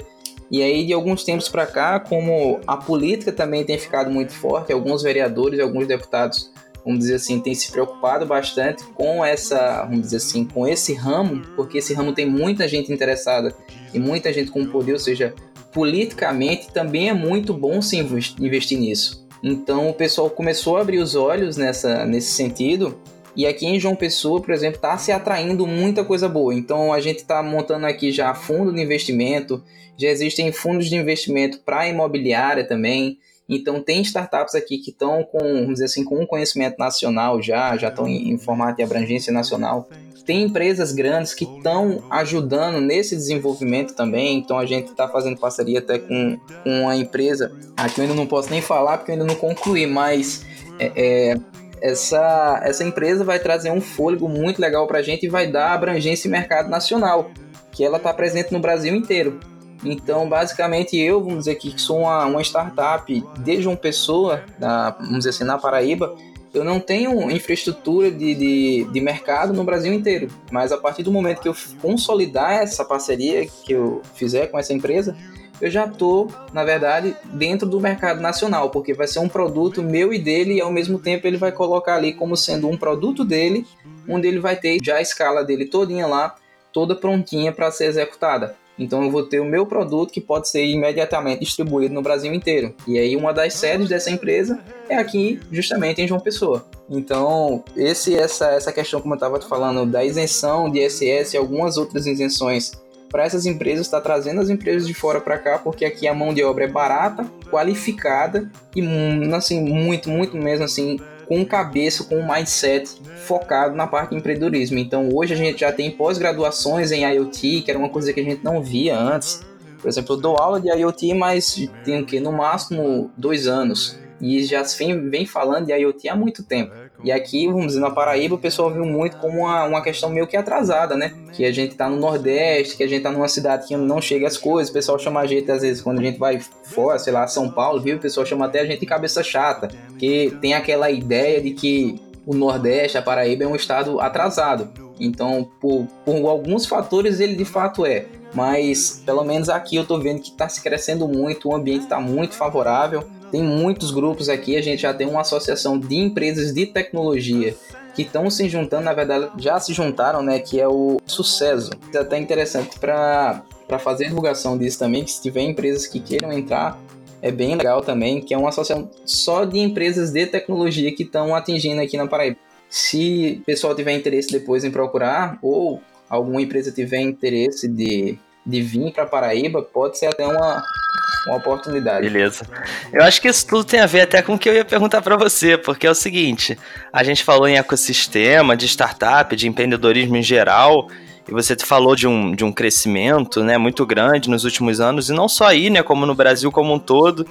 E aí, de alguns tempos para cá, como a política também tem ficado muito forte, alguns vereadores alguns deputados, vamos dizer assim, têm se preocupado bastante com essa, vamos dizer assim, com esse ramo, porque esse ramo tem muita gente interessada e muita gente com poder, ou seja, politicamente também é muito bom se investir nisso. Então o pessoal começou a abrir os olhos nessa, nesse sentido. E aqui em João Pessoa, por exemplo, está se atraindo muita coisa boa. Então a gente está montando aqui já fundo de investimento, já existem fundos de investimento para imobiliária também. Então tem startups aqui que estão com, vamos dizer assim, com um conhecimento nacional já, já estão em, em formato de abrangência nacional tem empresas grandes que estão ajudando nesse desenvolvimento também. Então a gente está fazendo parceria até com, com uma empresa. Aqui eu ainda não posso nem falar porque eu ainda não concluí, mas é, é, essa, essa empresa vai trazer um fôlego muito legal para a gente e vai dar abrangência em mercado nacional, que ela está presente no Brasil inteiro. Então, basicamente, eu, vamos dizer aqui, que sou uma, uma startup de João Pessoa, da, vamos dizer assim, na Paraíba, eu não tenho infraestrutura de, de, de, mercado no Brasil inteiro, mas a partir do momento que eu consolidar essa parceria que eu fizer com essa empresa, eu já estou, na verdade, dentro do mercado nacional, porque vai ser um produto meu e dele, e ao mesmo tempo ele vai colocar ali como sendo um produto dele, onde ele vai ter já a escala dele todinha lá, toda prontinha para ser executada. Então eu vou ter o meu produto que pode ser imediatamente distribuído no Brasil inteiro. E aí uma das sedes dessa empresa é aqui, justamente em João Pessoa. Então, esse essa essa questão como eu estava falando da isenção de ISS e algumas outras isenções para essas empresas está trazendo as empresas de fora para cá, porque aqui a mão de obra é barata, qualificada e hum, assim muito muito mesmo assim com cabeça, com um mindset focado na parte de empreendedorismo. Então hoje a gente já tem pós-graduações em IoT, que era uma coisa que a gente não via antes. Por exemplo, eu dou aula de IoT, mas tem o que? No máximo dois anos. E já vem, vem falando de IoT há muito tempo. E aqui, vamos dizer, na Paraíba, o pessoal viu muito como uma, uma questão meio que atrasada, né? Que a gente tá no Nordeste, que a gente tá numa cidade que não chega as coisas, o pessoal chama a gente, às vezes, quando a gente vai fora, sei lá, São Paulo, viu? O pessoal chama até a gente de cabeça chata, que tem aquela ideia de que o Nordeste, a Paraíba, é um estado atrasado. Então, por, por alguns fatores, ele de fato é. Mas, pelo menos aqui eu tô vendo que está se crescendo muito, o ambiente está muito favorável tem muitos grupos aqui, a gente já tem uma associação de empresas de tecnologia que estão se juntando, na verdade já se juntaram, né, que é o Sucesso. É até interessante para fazer divulgação disso também, que se tiver empresas que queiram entrar, é bem legal também, que é uma associação só de empresas de tecnologia que estão atingindo aqui na Paraíba. Se o pessoal tiver interesse depois em procurar, ou alguma empresa tiver interesse de, de vir para Paraíba, pode ser até uma, uma oportunidade. Beleza. Eu acho que isso tudo tem a ver até com o que eu ia perguntar para você, porque é o seguinte: a gente falou em ecossistema, de startup, de empreendedorismo em geral, e você falou de um, de um crescimento né, muito grande nos últimos anos, e não só aí, né, como no Brasil como um todo.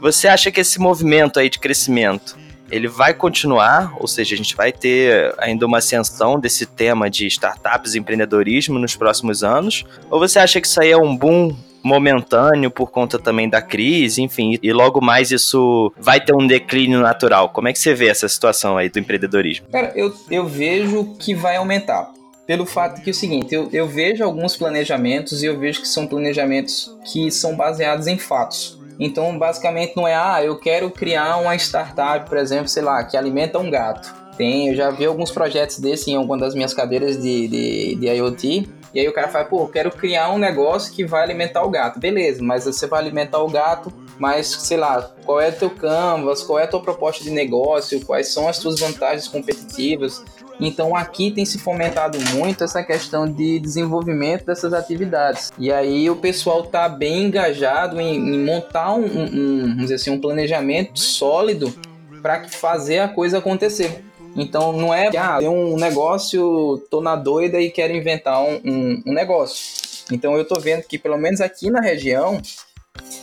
Você acha que esse movimento aí de crescimento ele vai continuar, ou seja, a gente vai ter ainda uma ascensão desse tema de startups e empreendedorismo nos próximos anos? Ou você acha que isso aí é um boom momentâneo por conta também da crise, enfim, e logo mais isso vai ter um declínio natural. Como é que você vê essa situação aí do empreendedorismo? Cara, eu, eu vejo que vai aumentar. Pelo fato que é o seguinte, eu, eu vejo alguns planejamentos e eu vejo que são planejamentos que são baseados em fatos. Então, basicamente, não é, ah, eu quero criar uma startup, por exemplo, sei lá, que alimenta um gato. Tem, eu já vi alguns projetos desse em alguma das minhas cadeiras de, de, de IoT, e aí o cara fala, pô, eu quero criar um negócio que vai alimentar o gato. Beleza, mas você vai alimentar o gato, mas sei lá, qual é o teu canvas, qual é a tua proposta de negócio, quais são as tuas vantagens competitivas. Então aqui tem se fomentado muito essa questão de desenvolvimento dessas atividades. E aí o pessoal tá bem engajado em, em montar um, um, vamos dizer assim, um planejamento sólido para fazer a coisa acontecer. Então não é, ah, tem um negócio, tô na doida e quero inventar um, um, um negócio. Então eu tô vendo que pelo menos aqui na região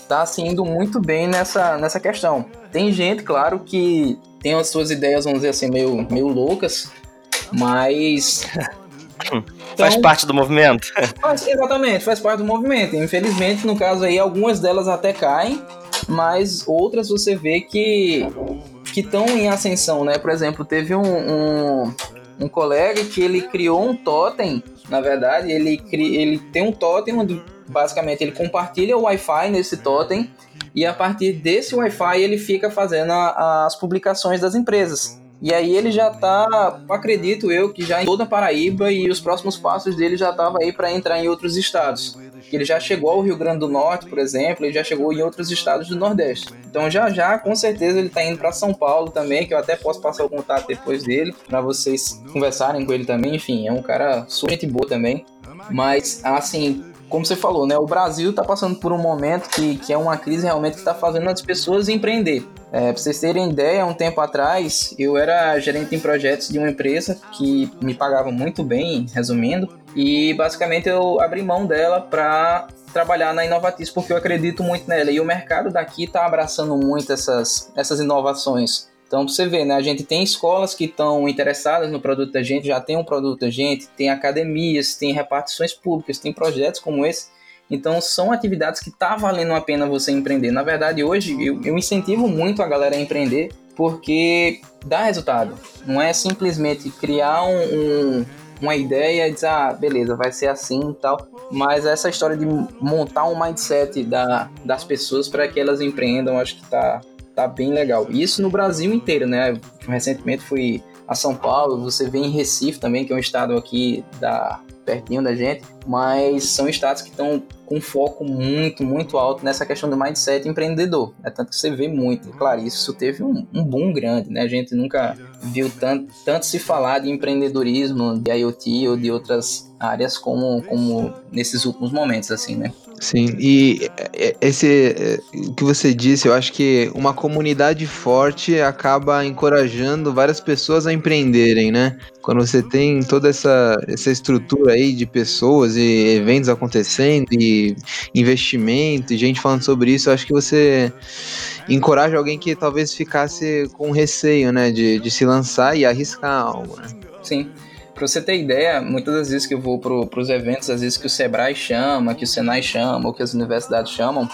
tá se indo muito bem nessa, nessa questão. Tem gente, claro, que tem as suas ideias, vamos dizer assim, meio, meio loucas, mas. Então, faz parte do movimento? Faz, exatamente, faz parte do movimento. Infelizmente, no caso aí, algumas delas até caem, mas outras você vê que que estão em ascensão, né? Por exemplo, teve um, um, um, colega que ele criou um totem, na verdade, ele, cri, ele tem um totem onde basicamente ele compartilha o Wi-Fi nesse totem e a partir desse Wi-Fi ele fica fazendo a, as publicações das empresas. E aí ele já tá, acredito eu, que já em toda Paraíba e os próximos passos dele já tava aí para entrar em outros estados. Ele já chegou ao Rio Grande do Norte, por exemplo, ele já chegou em outros estados do Nordeste. Então já já, com certeza ele tá indo para São Paulo também, que eu até posso passar o contato depois dele para vocês conversarem com ele também. Enfim, é um cara super gente boa também. Mas assim, como você falou, né? O Brasil está passando por um momento que, que é uma crise realmente que está fazendo as pessoas empreender. É, para vocês terem ideia, um tempo atrás eu era gerente em projetos de uma empresa que me pagava muito bem, resumindo, e basicamente eu abri mão dela para trabalhar na Inovatis porque eu acredito muito nela e o mercado daqui está abraçando muito essas, essas inovações. Então, você vê, né? A gente tem escolas que estão interessadas no produto da gente, já tem um produto da gente, tem academias, tem repartições públicas, tem projetos como esse. Então, são atividades que tá valendo a pena você empreender. Na verdade, hoje eu, eu incentivo muito a galera a empreender porque dá resultado. Não é simplesmente criar um, um, uma ideia e dizer, ah, beleza, vai ser assim e tal. Mas essa história de montar um mindset da, das pessoas para que elas empreendam, acho que tá, tá bem legal. Isso no Brasil inteiro, né? Recentemente fui a São Paulo, você vê em Recife também, que é um estado aqui da pertinho da gente, mas são estados que estão com foco muito, muito alto nessa questão do mindset empreendedor. É tanto que você vê muito. Claro, isso teve um, um boom grande, né? A gente nunca viu tanto, tanto se falar de empreendedorismo, de IoT ou de outras áreas como, como nesses últimos momentos, assim, né? Sim, e é, esse é, que você disse, eu acho que uma comunidade forte acaba encorajando várias pessoas a empreenderem, né? Quando você tem toda essa, essa estrutura aí de pessoas e eventos acontecendo e investimento e gente falando sobre isso, eu acho que você encoraja alguém que talvez ficasse com receio, né, de, de se lançar e arriscar algo, né? Sim. Pra você ter ideia, muitas das vezes que eu vou pro, pros eventos, às vezes que o Sebrae chama, que o Senai chama, ou que as universidades chamam,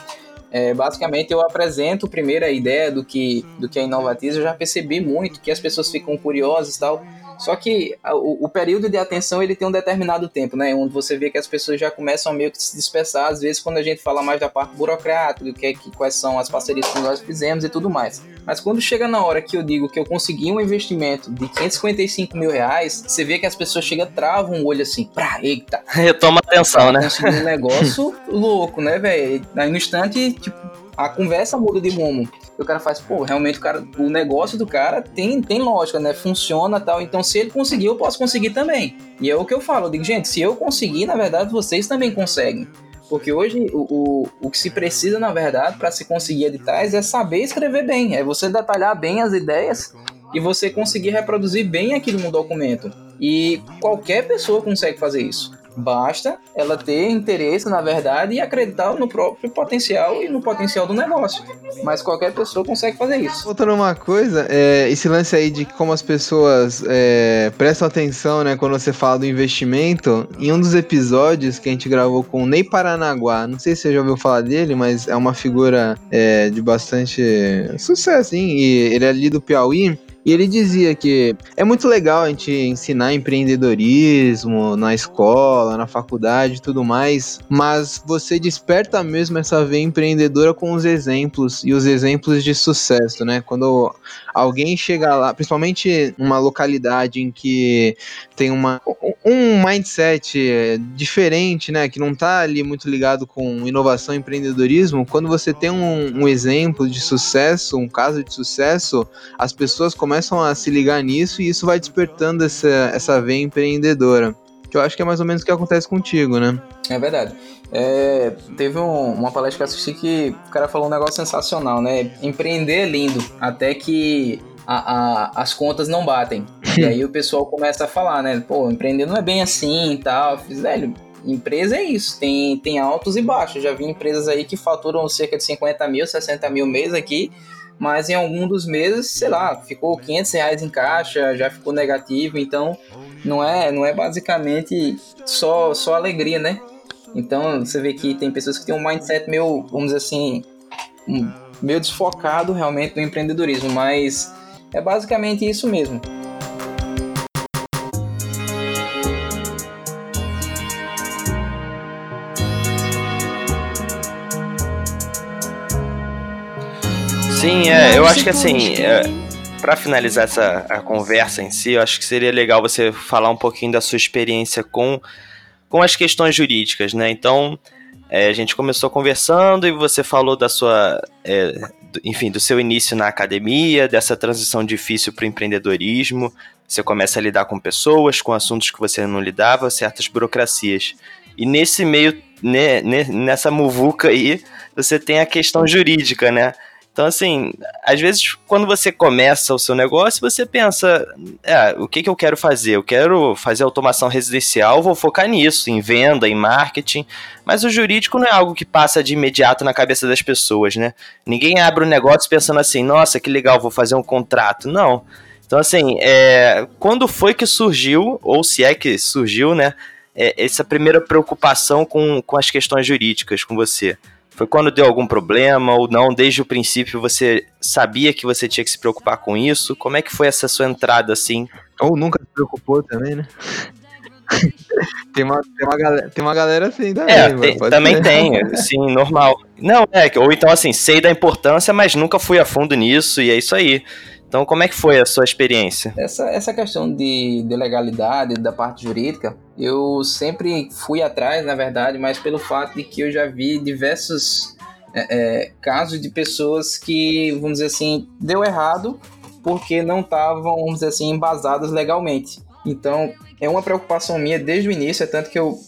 é, basicamente eu apresento primeiro a ideia do que, do que é Inovatiza, eu já percebi muito que as pessoas ficam curiosas e tal, só que o, o, período de atenção ele tem um determinado tempo, né? Onde você vê que as pessoas já começam a meio que se dispersar, às vezes quando a gente fala mais da parte burocrática, do que, é que quais são as parcerias que nós fizemos e tudo mais. Mas quando chega na hora que eu digo que eu consegui um investimento de 555 mil reais, você vê que as pessoas chegam, travam o olho assim, pra, eita. Retoma atenção, né? um negócio louco, né, velho? Aí no instante, tipo, a conversa muda de rumo. O cara faz, pô, realmente o, cara, o negócio do cara tem, tem lógica, né? Funciona tal. Então, se ele conseguir, eu posso conseguir também. E é o que eu falo, eu digo, gente, se eu conseguir, na verdade, vocês também conseguem. Porque hoje o, o, o que se precisa, na verdade, para se conseguir editais é saber escrever bem, é você detalhar bem as ideias e você conseguir reproduzir bem aquilo no documento. E qualquer pessoa consegue fazer isso. Basta ela ter interesse, na verdade, e acreditar no próprio potencial e no potencial do negócio. Mas qualquer pessoa consegue fazer isso. Voltando uma coisa, é, esse lance aí de como as pessoas é, prestam atenção, né, quando você fala do investimento, em um dos episódios que a gente gravou com o Ney Paranaguá, não sei se você já ouviu falar dele, mas é uma figura é, de bastante sucesso, hein? E ele é ali do Piauí. E ele dizia que é muito legal a gente ensinar empreendedorismo na escola, na faculdade e tudo mais, mas você desperta mesmo essa veia empreendedora com os exemplos e os exemplos de sucesso, né? Quando alguém chega lá, principalmente numa localidade em que tem uma, um mindset diferente, né? Que não tá ali muito ligado com inovação e empreendedorismo, quando você tem um, um exemplo de sucesso, um caso de sucesso, as pessoas começam a se ligar nisso e isso vai despertando essa, essa veia empreendedora. Que eu acho que é mais ou menos o que acontece contigo, né? É verdade. É, teve um, uma palestra que eu assisti que o cara falou um negócio sensacional, né? Empreender é lindo, até que a, a, as contas não batem. e aí o pessoal começa a falar, né? Pô, empreender não é bem assim e tal. Fiz, velho, empresa é isso, tem, tem altos e baixos. Já vi empresas aí que faturam cerca de 50 mil, 60 mil mês aqui mas em algum dos meses, sei lá, ficou 500 reais em caixa, já ficou negativo, então não é, não é basicamente só, só alegria, né? Então você vê que tem pessoas que têm um mindset meio, vamos dizer assim, meio desfocado realmente no empreendedorismo, mas é basicamente isso mesmo. Sim, é, eu acho que assim, é, para finalizar essa a conversa em si, eu acho que seria legal você falar um pouquinho da sua experiência com, com as questões jurídicas, né? Então, é, a gente começou conversando e você falou da sua, é, do, enfim, do seu início na academia, dessa transição difícil para o empreendedorismo. Você começa a lidar com pessoas, com assuntos que você não lidava, certas burocracias. E nesse meio, né, nessa muvuca aí, você tem a questão jurídica, né? Então, assim, às vezes quando você começa o seu negócio, você pensa, é, o que, que eu quero fazer? Eu quero fazer automação residencial, vou focar nisso, em venda, em marketing. Mas o jurídico não é algo que passa de imediato na cabeça das pessoas, né? Ninguém abre um negócio pensando assim, nossa, que legal, vou fazer um contrato. Não. Então, assim, é, quando foi que surgiu, ou se é que surgiu, né, é, essa primeira preocupação com, com as questões jurídicas com você? Foi quando deu algum problema ou não? Desde o princípio você sabia que você tinha que se preocupar com isso? Como é que foi essa sua entrada assim? Ou nunca se preocupou também, né? tem, uma, tem, uma galera, tem uma galera assim também. É, tem, também ser. tem, sim, normal. Não, é, ou então assim, sei da importância, mas nunca fui a fundo nisso e é isso aí. Então, como é que foi a sua experiência? Essa, essa questão de, de legalidade, da parte jurídica, eu sempre fui atrás, na verdade, mas pelo fato de que eu já vi diversos é, é, casos de pessoas que, vamos dizer assim, deu errado porque não estavam, vamos dizer assim, embasadas legalmente. Então, é uma preocupação minha desde o início, é tanto que eu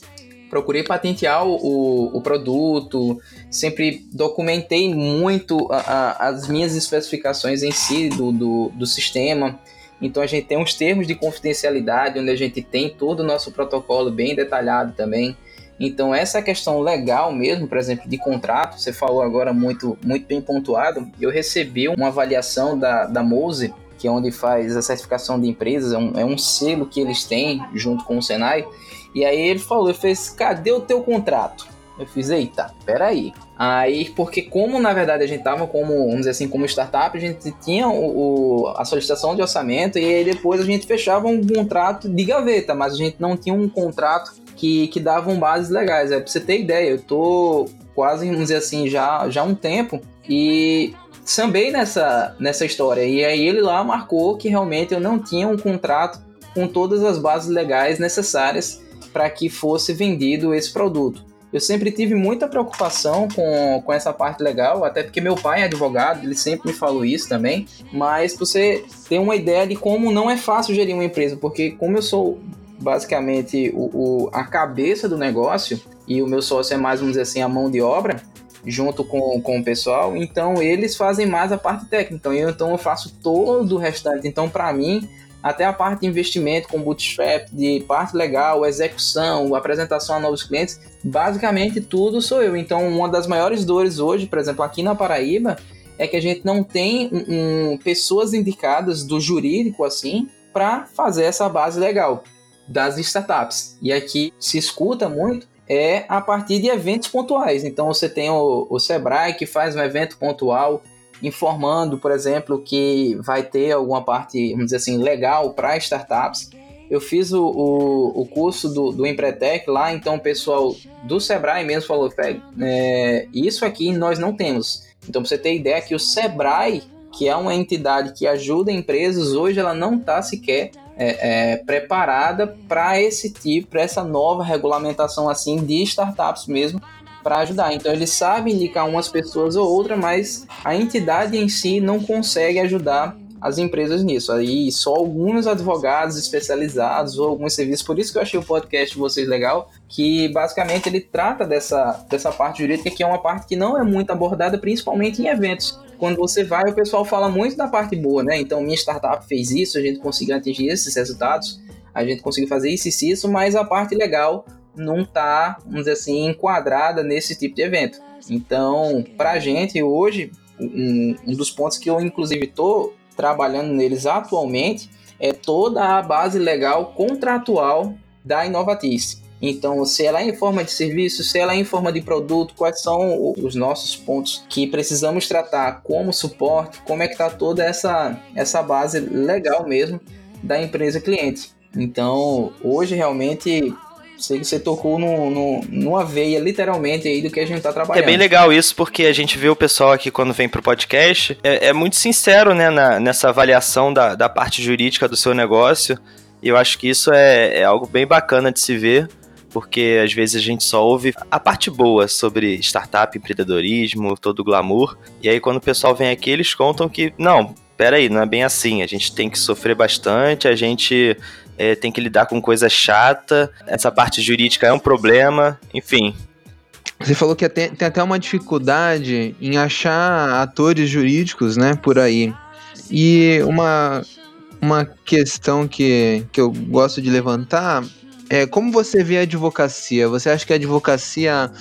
procurei patentear o, o produto, sempre documentei muito a, a, as minhas especificações em si do, do, do sistema. Então a gente tem uns termos de confidencialidade, onde a gente tem todo o nosso protocolo bem detalhado também. Então essa questão legal mesmo, por exemplo, de contrato, você falou agora muito, muito bem pontuado. Eu recebi uma avaliação da, da Mose, que é onde faz a certificação de empresas, é um, é um selo que eles têm junto com o Senai. E aí ele falou, ele fez, cadê o teu contrato? Eu fiz, eita, peraí. Aí, porque como na verdade a gente tava como, vamos dizer assim, como startup, a gente tinha o, o, a solicitação de orçamento e aí depois a gente fechava um contrato de gaveta, mas a gente não tinha um contrato que, que davam bases legais. É, pra você ter ideia, eu tô quase, vamos dizer assim, já, já um tempo e sambei nessa, nessa história. E aí ele lá marcou que realmente eu não tinha um contrato com todas as bases legais necessárias para que fosse vendido esse produto. Eu sempre tive muita preocupação com, com essa parte legal, até porque meu pai é advogado, ele sempre me falou isso também. Mas você ter uma ideia de como não é fácil gerir uma empresa, porque como eu sou basicamente o, o, a cabeça do negócio e o meu sócio é mais, vamos dizer assim, a mão de obra, junto com, com o pessoal, então eles fazem mais a parte técnica, então eu, então eu faço todo o restante. Então, para mim, até a parte de investimento com bootstrap, de parte legal, execução, apresentação a novos clientes, basicamente tudo sou eu. Então, uma das maiores dores hoje, por exemplo, aqui na Paraíba, é que a gente não tem um, pessoas indicadas do jurídico assim para fazer essa base legal das startups. E aqui se escuta muito é a partir de eventos pontuais. Então você tem o, o Sebrae que faz um evento pontual informando, por exemplo, que vai ter alguma parte, vamos dizer assim, legal para startups. Eu fiz o, o, o, curso do, do Empretec lá, então o pessoal do Sebrae mesmo falou, é, isso aqui nós não temos. Então, para você ter ideia que o Sebrae, que é uma entidade que ajuda empresas, hoje ela não está sequer é, é, preparada para esse tipo, para essa nova regulamentação assim de startups mesmo, para ajudar. Então eles sabem indicar umas pessoas ou outra, mas a entidade em si não consegue ajudar as empresas nisso. Aí só alguns advogados especializados ou alguns serviços. Por isso que eu achei o podcast de vocês legal, que basicamente ele trata dessa, dessa parte jurídica, que é uma parte que não é muito abordada, principalmente em eventos. Quando você vai, o pessoal fala muito da parte boa, né? Então, minha startup fez isso, a gente conseguiu atingir esses resultados, a gente conseguiu fazer isso e isso, mas a parte legal não está, vamos dizer assim, enquadrada nesse tipo de evento. Então, para a gente hoje, um, um, dos pontos que eu inclusive estou trabalhando neles atualmente é toda a base legal contratual da Inovatis. Então, se ela é em forma de serviço, se ela é em forma de produto, quais são os nossos pontos que precisamos tratar como suporte, como é que está toda essa, essa base legal mesmo da empresa cliente. Então, hoje realmente Sei que você tocou no, no, numa veia, literalmente, aí do que a gente tá trabalhando. É bem legal isso, porque a gente vê o pessoal aqui quando vem pro podcast, é, é muito sincero, né, na, nessa avaliação da, da parte jurídica do seu negócio. E eu acho que isso é, é algo bem bacana de se ver porque às vezes a gente só ouve a parte boa sobre startup, empreendedorismo, todo o glamour. E aí quando o pessoal vem aqui, eles contam que, não, peraí, não é bem assim. A gente tem que sofrer bastante, a gente é, tem que lidar com coisa chata, essa parte jurídica é um problema, enfim. Você falou que tem, tem até uma dificuldade em achar atores jurídicos, né, por aí. E uma, uma questão que, que eu gosto de levantar é como você vê a advocacia? Você acha que a advocacia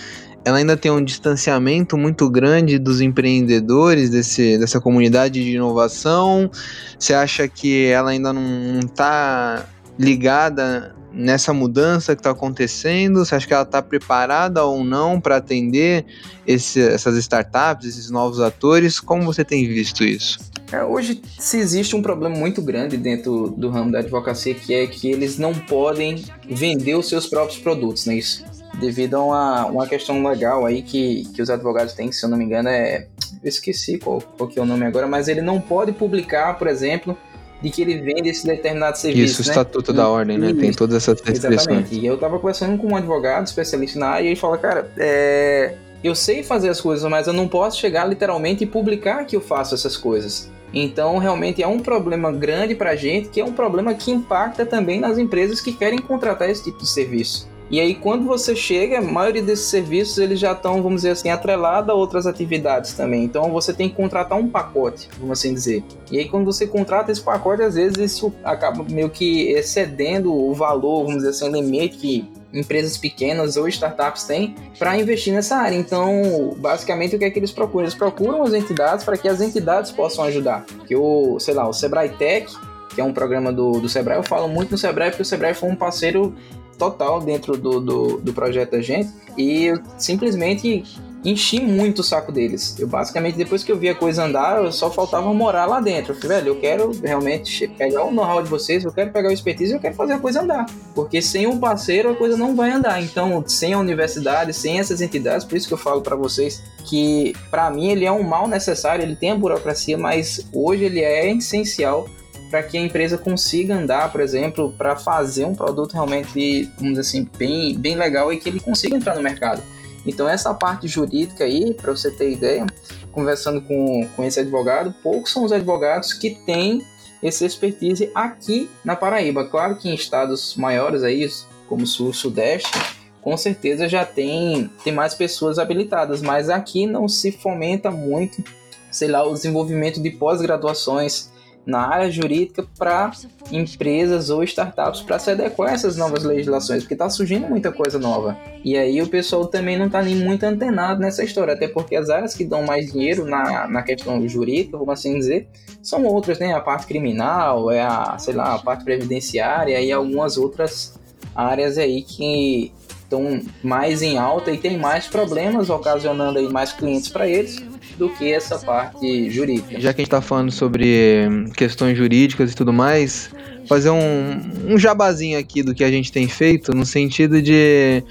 ela ainda tem um distanciamento muito grande dos empreendedores desse, dessa comunidade de inovação? Você acha que ela ainda não está ligada nessa mudança que está acontecendo? Você acha que ela está preparada ou não para atender esse, essas startups, esses novos atores? Como você tem visto isso? É, hoje se existe um problema muito grande dentro do ramo da advocacia que é que eles não podem vender os seus próprios produtos, não é isso? Devido a uma, uma questão legal aí que, que os advogados têm, se eu não me engano, é. Eu esqueci qual, qual que é o nome agora, mas ele não pode publicar, por exemplo, de que ele vende esse determinado serviço. Isso, o né? estatuto da ordem, né? Tem todas essas restrições. Exatamente. E eu tava conversando com um advogado especialista na área e ele fala, cara, é... eu sei fazer as coisas, mas eu não posso chegar literalmente e publicar que eu faço essas coisas. Então, realmente é um problema grande para a gente, que é um problema que impacta também nas empresas que querem contratar esse tipo de serviço. E aí, quando você chega, a maioria desses serviços eles já estão, vamos dizer assim, atrelados a outras atividades também. Então, você tem que contratar um pacote, vamos assim dizer. E aí, quando você contrata esse pacote, às vezes isso acaba meio que excedendo o valor, vamos dizer assim, limite que empresas pequenas ou startups têm para investir nessa área. Então, basicamente, o que é que eles procuram? Eles procuram as entidades para que as entidades possam ajudar. Que o, sei lá, o Sebrae Tech, que é um programa do, do Sebrae, eu falo muito no Sebrae porque o Sebrae foi um parceiro total dentro do, do, do projeto da gente e eu simplesmente enchi muito o saco deles. Eu basicamente, depois que eu vi a coisa andar, eu só faltava morar lá dentro. Eu falei, velho, eu quero realmente pegar o know-how de vocês, eu quero pegar o expertise eu quero fazer a coisa andar. Porque sem um parceiro a coisa não vai andar. Então, sem a universidade, sem essas entidades, por isso que eu falo para vocês que, para mim, ele é um mal necessário, ele tem a burocracia, mas hoje ele é essencial para que a empresa consiga andar, por exemplo, para fazer um produto realmente, vamos dizer assim, bem, bem legal e que ele consiga entrar no mercado. Então essa parte jurídica aí, para você ter ideia, conversando com, com esse advogado, poucos são os advogados que têm esse expertise aqui na Paraíba. Claro que em estados maiores aí, como Sul, Sudeste, com certeza já tem, tem mais pessoas habilitadas, mas aqui não se fomenta muito, sei lá, o desenvolvimento de pós-graduações na área jurídica para empresas ou startups para se adequar a essas novas legislações, porque está surgindo muita coisa nova. E aí o pessoal também não está nem muito antenado nessa história, até porque as áreas que dão mais dinheiro na, na questão jurídica, vamos assim dizer, são outras, né? A parte criminal, é a, sei lá, a parte previdenciária e algumas outras áreas aí que estão mais em alta e tem mais problemas, ocasionando aí mais clientes para eles do que essa parte jurídica. Já que a gente está falando sobre questões jurídicas e tudo mais, fazer um, um jabazinho aqui do que a gente tem feito, no sentido de.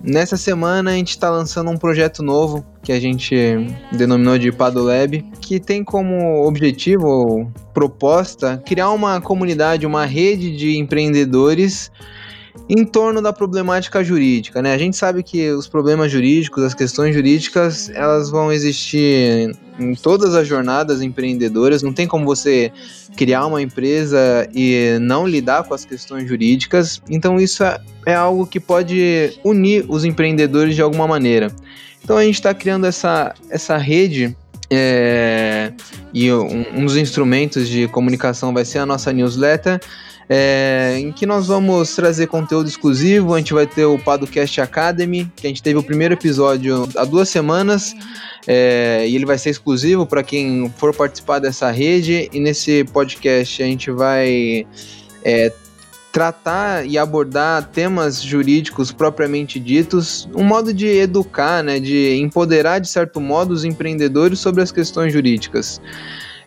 Nessa semana a gente está lançando um projeto novo que a gente denominou de Padolab, que tem como objetivo ou proposta criar uma comunidade, uma rede de empreendedores em torno da problemática jurídica, né? A gente sabe que os problemas jurídicos, as questões jurídicas, elas vão existir em todas as jornadas empreendedoras. Não tem como você criar uma empresa e não lidar com as questões jurídicas. Então isso é, é algo que pode unir os empreendedores de alguma maneira. Então a gente está criando essa, essa rede é, e um, um dos instrumentos de comunicação vai ser a nossa newsletter é, em que nós vamos trazer conteúdo exclusivo. A gente vai ter o Padocast Academy, que a gente teve o primeiro episódio há duas semanas, é, e ele vai ser exclusivo para quem for participar dessa rede. E nesse podcast a gente vai é, tratar e abordar temas jurídicos propriamente ditos, um modo de educar, né, de empoderar de certo modo os empreendedores sobre as questões jurídicas.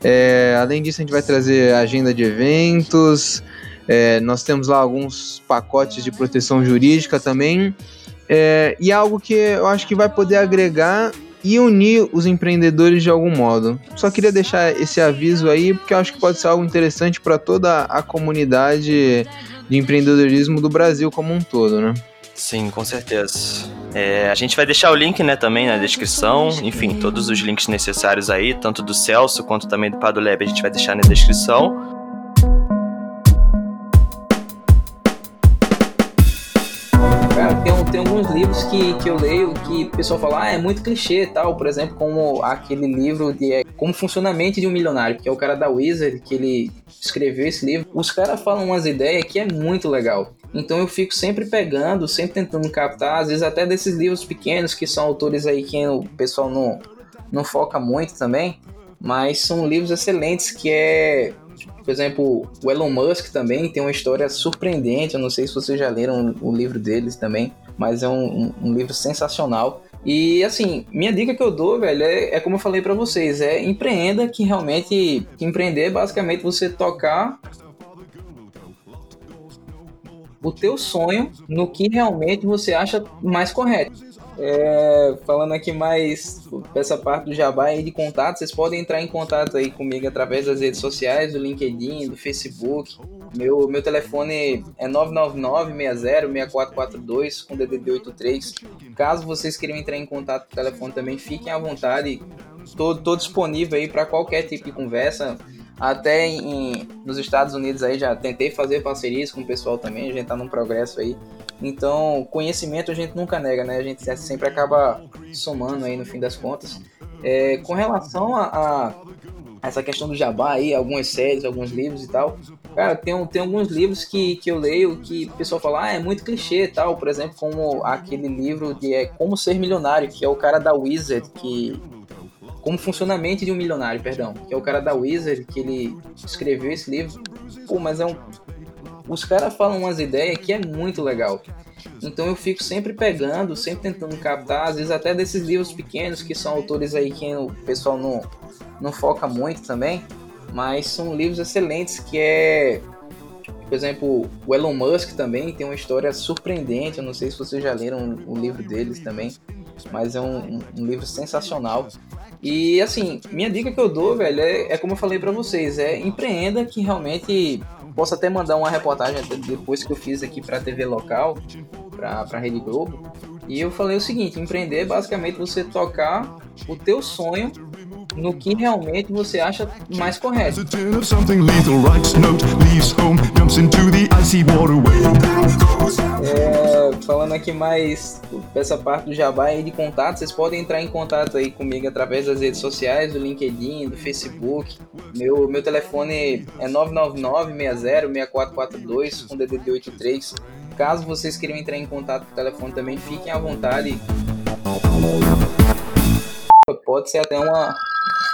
É, além disso, a gente vai trazer agenda de eventos, é, nós temos lá alguns pacotes de proteção jurídica também. É, e é algo que eu acho que vai poder agregar e unir os empreendedores de algum modo. Só queria deixar esse aviso aí, porque eu acho que pode ser algo interessante para toda a comunidade de empreendedorismo do Brasil como um todo, né? Sim, com certeza. É, a gente vai deixar o link né, também na descrição. Enfim, todos os links necessários aí, tanto do Celso quanto também do Padoleb, a gente vai deixar na descrição. Tem alguns livros que, que eu leio que o pessoal fala, ah, é muito clichê e tal. Por exemplo, como aquele livro de é, Como Funcionamento de um Milionário, que é o cara da Wizard, que ele escreveu esse livro. Os caras falam umas ideias que é muito legal. Então eu fico sempre pegando, sempre tentando captar, às vezes até desses livros pequenos, que são autores aí que o pessoal não, não foca muito também, mas são livros excelentes que é por exemplo, o Elon Musk também tem uma história surpreendente. Eu não sei se vocês já leram o livro deles também mas é um, um, livro sensacional. E assim, minha dica que eu dou, velho, é, é como eu falei para vocês, é empreenda que realmente que empreender é basicamente você tocar o teu sonho no que realmente você acha mais correto. É, falando aqui mais dessa parte do Jabá de contato, vocês podem entrar em contato aí comigo através das redes sociais, do LinkedIn, do Facebook. Meu, meu telefone é 999-60-6442 com DDD 83. Caso vocês queiram entrar em contato com o telefone também, fiquem à vontade. Estou disponível aí para qualquer tipo de conversa. Até em, nos Estados Unidos aí já tentei fazer parcerias com o pessoal também, a gente tá num progresso aí. Então, conhecimento a gente nunca nega, né? A gente sempre acaba somando aí no fim das contas. É, com relação a, a, essa questão do jabá aí, algumas séries, alguns livros e tal, cara, tem, tem alguns livros que, que eu leio que o pessoal fala, ah, é muito clichê e tal, por exemplo, como aquele livro de é, Como Ser Milionário, que é o cara da Wizard, que como funcionamento de um milionário, perdão, que é o cara da Wizard, que ele escreveu esse livro. Pô, mas é um os caras falam umas ideias que é muito legal. Então eu fico sempre pegando, sempre tentando captar, às vezes até desses livros pequenos que são autores aí que o pessoal não, não foca muito também, mas são livros excelentes que é, por exemplo, o Elon Musk também tem uma história surpreendente, eu não sei se vocês já leram o livro deles também, mas é um, um livro sensacional. E assim, minha dica que eu dou, velho, é, é como eu falei para vocês, é empreenda que realmente posso até mandar uma reportagem depois que eu fiz aqui para TV local, para a Rede Globo. E eu falei o seguinte, empreender é basicamente você tocar o teu sonho no que realmente você acha mais correto. É, falando aqui mais dessa parte do Jabá de contato, vocês podem entrar em contato aí comigo através das redes sociais, do LinkedIn, do Facebook. Meu, meu telefone é 999-60-6442 com DDD 83. Caso vocês queiram entrar em contato o telefone também, fiquem à vontade. Pode ser até uma,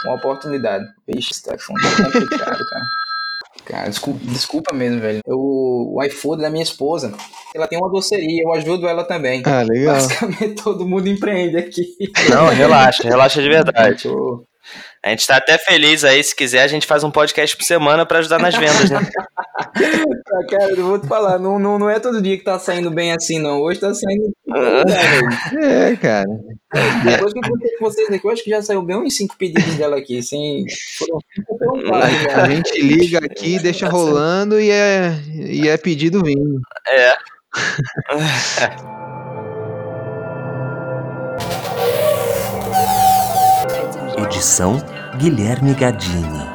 uma oportunidade. Vixe, telefone tá complicado, cara. Cara, desculpa, desculpa mesmo, velho. Eu, o iFood da minha esposa, ela tem uma doceria, eu ajudo ela também. Ah, legal. Basicamente todo mundo empreende aqui. Não, relaxa, relaxa de verdade. A gente tá até feliz aí, se quiser, a gente faz um podcast por semana para ajudar nas vendas, né? Ah, cara, eu vou te falar, não, não, não é todo dia que tá saindo bem assim, não. Hoje tá saindo. é, cara. Depois que eu contei com vocês aqui, eu acho que já saiu bem uns cinco pedidos dela aqui. Sem... A gente liga aqui, deixa rolando e é, e é pedido vindo. É. Edição Guilherme Gadini.